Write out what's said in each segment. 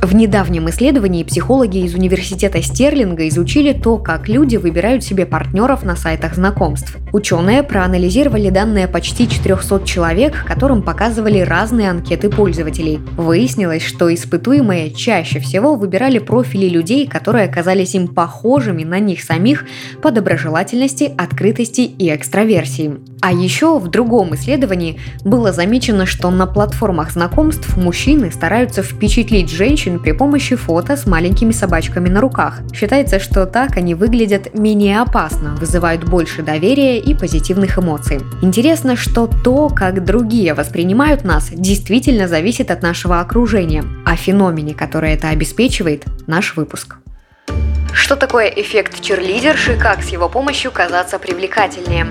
В недавнем исследовании психологи из университета Стерлинга изучили то, как люди выбирают себе партнеров на сайтах знакомств. Ученые проанализировали данные почти 400 человек, которым показывали разные анкеты пользователей. Выяснилось, что испытуемые чаще всего выбирали профили людей, которые оказались им похожими на них самих по доброжелательности, открытости и экстраверсии. А еще в другом исследовании было замечено, что на платформах знакомств мужчины стараются впечатлить женщин при помощи фото с маленькими собачками на руках. Считается, что так они выглядят менее опасно, вызывают больше доверия и позитивных эмоций. Интересно, что то, как другие воспринимают нас, действительно зависит от нашего окружения. О феномене, который это обеспечивает, наш выпуск. Что такое эффект черлидерши, как с его помощью казаться привлекательнее?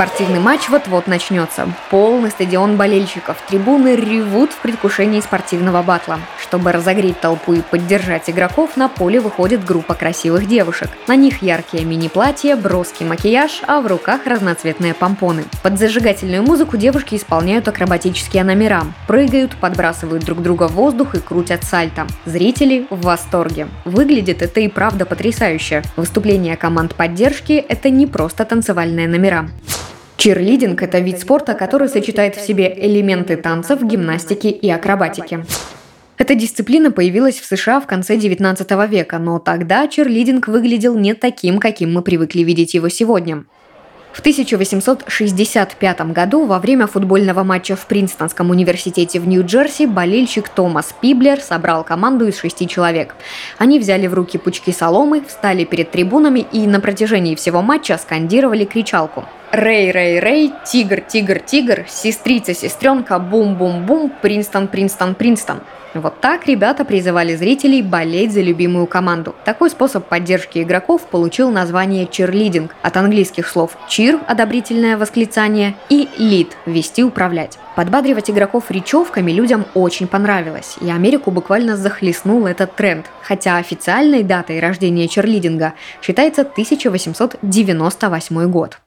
Спортивный матч вот-вот начнется. Полный стадион болельщиков. Трибуны ревут в предвкушении спортивного батла. Чтобы разогреть толпу и поддержать игроков, на поле выходит группа красивых девушек. На них яркие мини-платья, броский макияж, а в руках разноцветные помпоны. Под зажигательную музыку девушки исполняют акробатические номера. Прыгают, подбрасывают друг друга в воздух и крутят сальто. Зрители в восторге. Выглядит это и правда потрясающе. Выступления команд поддержки – это не просто танцевальные номера. Чирлидинг – это вид спорта, который сочетает в себе элементы танцев, гимнастики и акробатики. Эта дисциплина появилась в США в конце 19 века, но тогда чирлидинг выглядел не таким, каким мы привыкли видеть его сегодня. В 1865 году во время футбольного матча в Принстонском университете в Нью-Джерси болельщик Томас Пиблер собрал команду из шести человек. Они взяли в руки пучки соломы, встали перед трибунами и на протяжении всего матча скандировали кричалку. Рэй, Рэй, Рэй, Тигр, Тигр, Тигр, Сестрица, Сестренка, Бум-Бум-Бум, Принстон, Принстон, Принстон. Вот так ребята призывали зрителей болеть за любимую команду. Такой способ поддержки игроков получил название чирлидинг от английских слов cheer – одобрительное восклицание и lead – вести управлять. Подбадривать игроков речевками людям очень понравилось, и Америку буквально захлестнул этот тренд, хотя официальной датой рождения черлидинга считается 1898 год.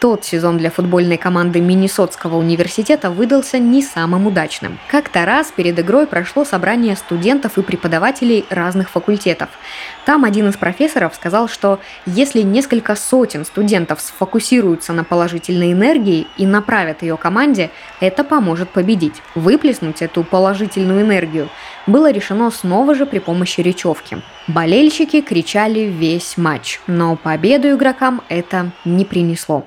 Тот сезон для футбольной команды Миннесотского университета выдался не самым удачным. Как-то раз перед игрой прошло собрание студентов и преподавателей разных факультетов. Там один из профессоров сказал, что если несколько сотен студентов сфокусируются на положительной энергии и направят ее команде, это поможет победить. Выплеснуть эту положительную энергию было решено снова же при помощи речевки. Болельщики кричали весь матч, но победу игрокам это не принесло.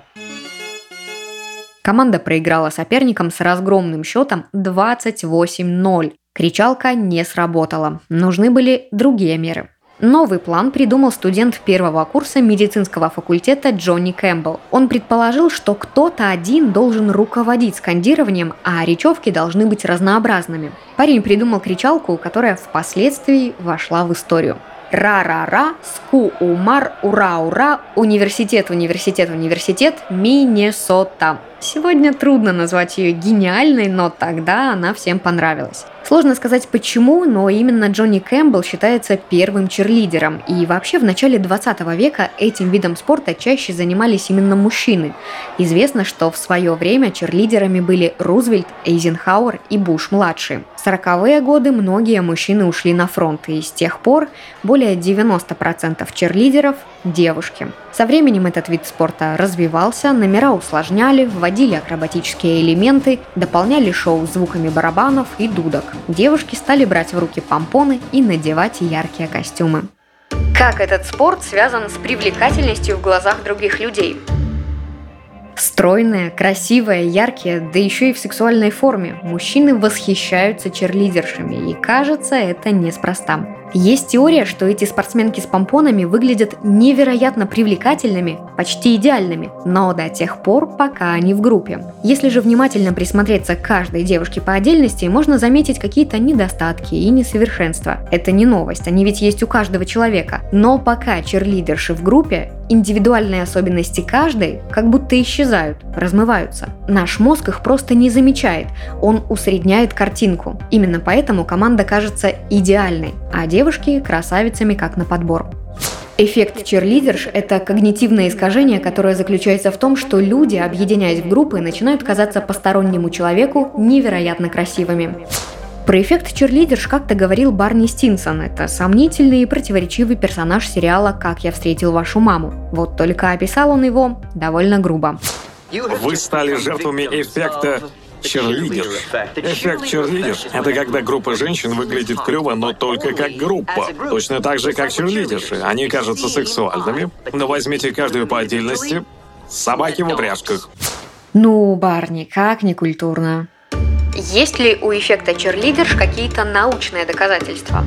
Команда проиграла соперникам с разгромным счетом 28-0. Кричалка не сработала. Нужны были другие меры. Новый план придумал студент первого курса медицинского факультета Джонни Кэмпбелл. Он предположил, что кто-то один должен руководить скандированием, а речевки должны быть разнообразными. Парень придумал кричалку, которая впоследствии вошла в историю. Ра-ра-ра, ску умар, ура-ура, университет, университет, университет, Миннесота. Сегодня трудно назвать ее гениальной, но тогда она всем понравилась. Сложно сказать почему, но именно Джонни Кэмпбелл считается первым черлидером. И вообще в начале 20 века этим видом спорта чаще занимались именно мужчины. Известно, что в свое время черлидерами были Рузвельт, Эйзенхауэр и Буш-младший. В 40-е годы многие мужчины ушли на фронт, и с тех пор более 90% черлидеров – девушки. Со временем этот вид спорта развивался, номера усложняли, вводили акробатические элементы, дополняли шоу звуками барабанов и дудок. Девушки стали брать в руки помпоны и надевать яркие костюмы. Как этот спорт связан с привлекательностью в глазах других людей? Стройные, красивые, яркие, да еще и в сексуальной форме. Мужчины восхищаются черлидершами, и кажется, это неспроста. Есть теория, что эти спортсменки с помпонами выглядят невероятно привлекательными, почти идеальными, но до тех пор, пока они в группе. Если же внимательно присмотреться к каждой девушке по отдельности, можно заметить какие-то недостатки и несовершенства. Это не новость, они ведь есть у каждого человека. Но пока черлидерши в группе, индивидуальные особенности каждой как будто исчезают, размываются. Наш мозг их просто не замечает, он усредняет картинку. Именно поэтому команда кажется идеальной, а девушки – красавицами как на подбор. Эффект черлидерш – это когнитивное искажение, которое заключается в том, что люди, объединяясь в группы, начинают казаться постороннему человеку невероятно красивыми. Про эффект черлидерш как-то говорил Барни Стинсон. Это сомнительный и противоречивый персонаж сериала «Как я встретил вашу маму». Вот только описал он его довольно грубо. Вы стали жертвами эффекта черлидер. Эффект черлидер — это когда группа женщин выглядит клево, но только как группа. Точно так же, как черлидерши. Они кажутся сексуальными, но возьмите каждую по отдельности. Собаки в упряжках. Ну, Барни, как некультурно. Есть ли у эффекта черлидерш какие-то научные доказательства?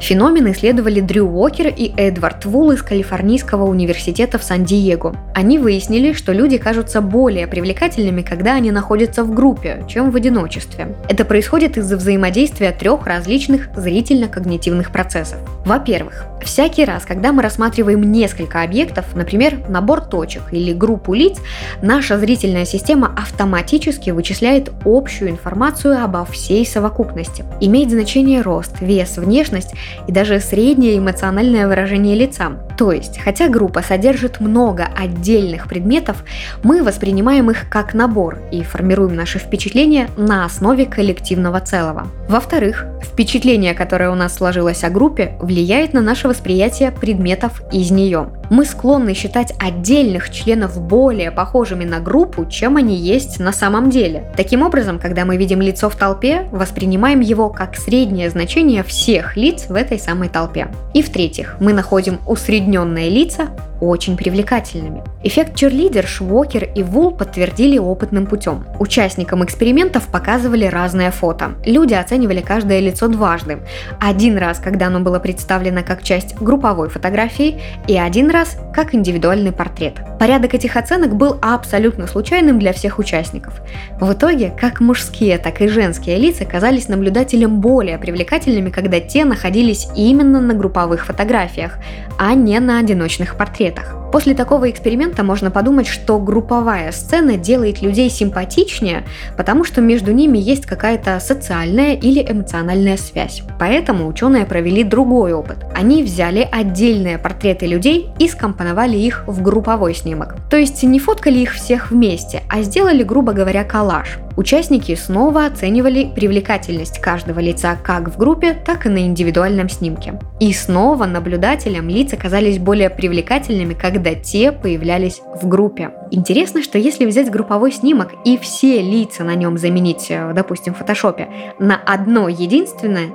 Феномен исследовали Дрю Уокер и Эдвард Вул из Калифорнийского университета в Сан-Диего. Они выяснили, что люди кажутся более привлекательными, когда они находятся в группе, чем в одиночестве. Это происходит из-за взаимодействия трех различных зрительно-когнитивных процессов. Во-первых, всякий раз, когда мы рассматриваем несколько объектов, например, набор точек или группу лиц, наша зрительная система автоматически вычисляет общую информацию обо всей совокупности. Имеет значение рост, вес, внешность и даже среднее эмоциональное выражение лица. То есть, хотя группа содержит много отдельных предметов, мы воспринимаем их как набор и формируем наши впечатления на основе коллективного целого. Во-вторых, впечатление, которое у нас сложилось о группе, влияет на наше восприятие предметов из нее. Мы склонны считать отдельных членов более похожими на группу, чем они есть на самом деле. Таким образом, когда мы видим лицо в толпе, воспринимаем его как среднее значение всех лиц в этой самой толпе. И в-третьих, мы находим усредненные лица очень привлекательными. Эффект черлидер Швокер и Вул подтвердили опытным путем. Участникам экспериментов показывали разное фото. Люди оценивали каждое лицо дважды. Один раз, когда оно было представлено как часть групповой фотографии, и один раз как индивидуальный портрет. Порядок этих оценок был абсолютно случайным для всех участников. В итоге, как мужские, так и женские лица казались наблюдателям более привлекательными, когда те находились именно на групповых фотографиях, а не на одиночных портретах. летах. После такого эксперимента можно подумать, что групповая сцена делает людей симпатичнее, потому что между ними есть какая-то социальная или эмоциональная связь. Поэтому ученые провели другой опыт. Они взяли отдельные портреты людей и скомпоновали их в групповой снимок. То есть не фоткали их всех вместе, а сделали, грубо говоря, коллаж. Участники снова оценивали привлекательность каждого лица как в группе, так и на индивидуальном снимке. И снова наблюдателям лица казались более привлекательными, когда те появлялись в группе. Интересно, что если взять групповой снимок и все лица на нем заменить, э, допустим, в фотошопе, на одно единственное,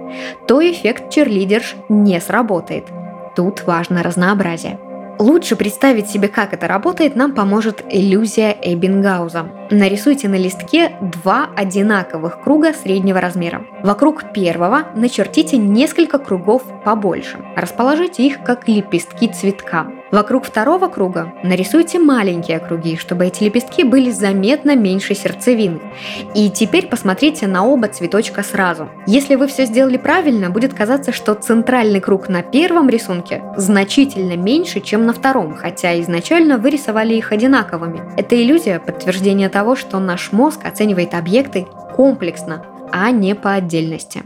то эффект черлидерш не сработает. Тут важно разнообразие. Лучше представить себе, как это работает, нам поможет иллюзия Эббингауза. Нарисуйте на листке два одинаковых круга среднего размера. Вокруг первого начертите несколько кругов побольше. Расположите их как лепестки цветка. Вокруг второго круга нарисуйте маленькие круги, чтобы эти лепестки были заметно меньше сердцевины. И теперь посмотрите на оба цветочка сразу. Если вы все сделали правильно, будет казаться, что центральный круг на первом рисунке значительно меньше, чем на втором, хотя изначально вы рисовали их одинаковыми. Это иллюзия подтверждения того, что наш мозг оценивает объекты комплексно, а не по отдельности.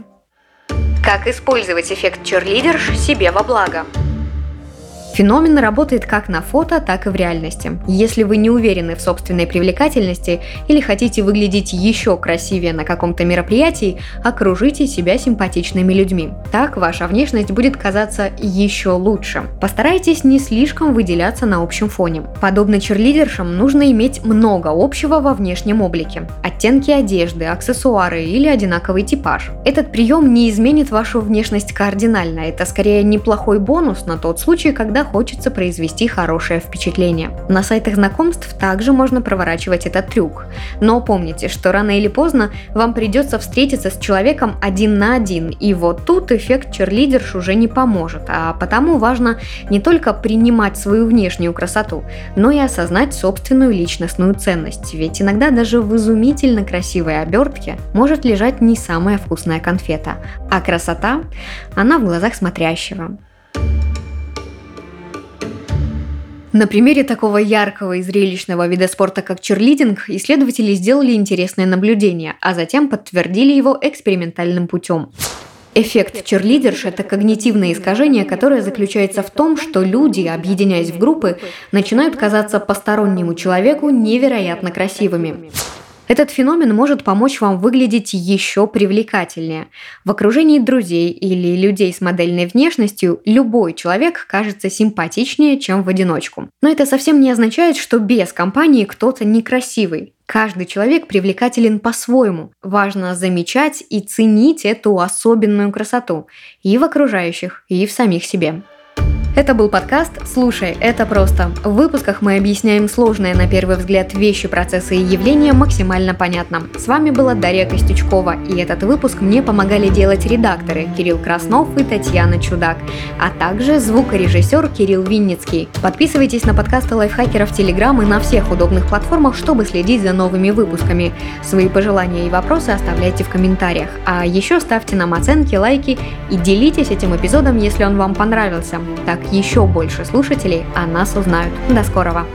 Как использовать эффект черлидерш себе во благо? Феномен работает как на фото, так и в реальности. Если вы не уверены в собственной привлекательности или хотите выглядеть еще красивее на каком-то мероприятии, окружите себя симпатичными людьми. Так ваша внешность будет казаться еще лучше. Постарайтесь не слишком выделяться на общем фоне. Подобно черлидершам нужно иметь много общего во внешнем облике. Оттенки одежды, аксессуары или одинаковый типаж. Этот прием не изменит вашу внешность кардинально, это скорее неплохой бонус на тот случай, когда когда хочется произвести хорошее впечатление. На сайтах знакомств также можно проворачивать этот трюк. Но помните, что рано или поздно вам придется встретиться с человеком один на один, и вот тут эффект черлидерш уже не поможет, а потому важно не только принимать свою внешнюю красоту, но и осознать собственную личностную ценность, ведь иногда даже в изумительно красивой обертке может лежать не самая вкусная конфета, а красота, она в глазах смотрящего. На примере такого яркого и зрелищного вида спорта, как черлидинг, исследователи сделали интересное наблюдение, а затем подтвердили его экспериментальным путем. Эффект черлидерш – это когнитивное искажение, которое заключается в том, что люди, объединяясь в группы, начинают казаться постороннему человеку невероятно красивыми. Этот феномен может помочь вам выглядеть еще привлекательнее. В окружении друзей или людей с модельной внешностью любой человек кажется симпатичнее, чем в одиночку. Но это совсем не означает, что без компании кто-то некрасивый. Каждый человек привлекателен по-своему. Важно замечать и ценить эту особенную красоту и в окружающих, и в самих себе. Это был подкаст «Слушай, это просто». В выпусках мы объясняем сложные на первый взгляд вещи, процессы и явления максимально понятно. С вами была Дарья Костючкова, и этот выпуск мне помогали делать редакторы Кирилл Краснов и Татьяна Чудак, а также звукорежиссер Кирилл Винницкий. Подписывайтесь на подкасты лайфхакеров Телеграм и на всех удобных платформах, чтобы следить за новыми выпусками. Свои пожелания и вопросы оставляйте в комментариях. А еще ставьте нам оценки, лайки и делитесь этим эпизодом, если он вам понравился. Так еще больше слушателей о нас узнают. До скорого!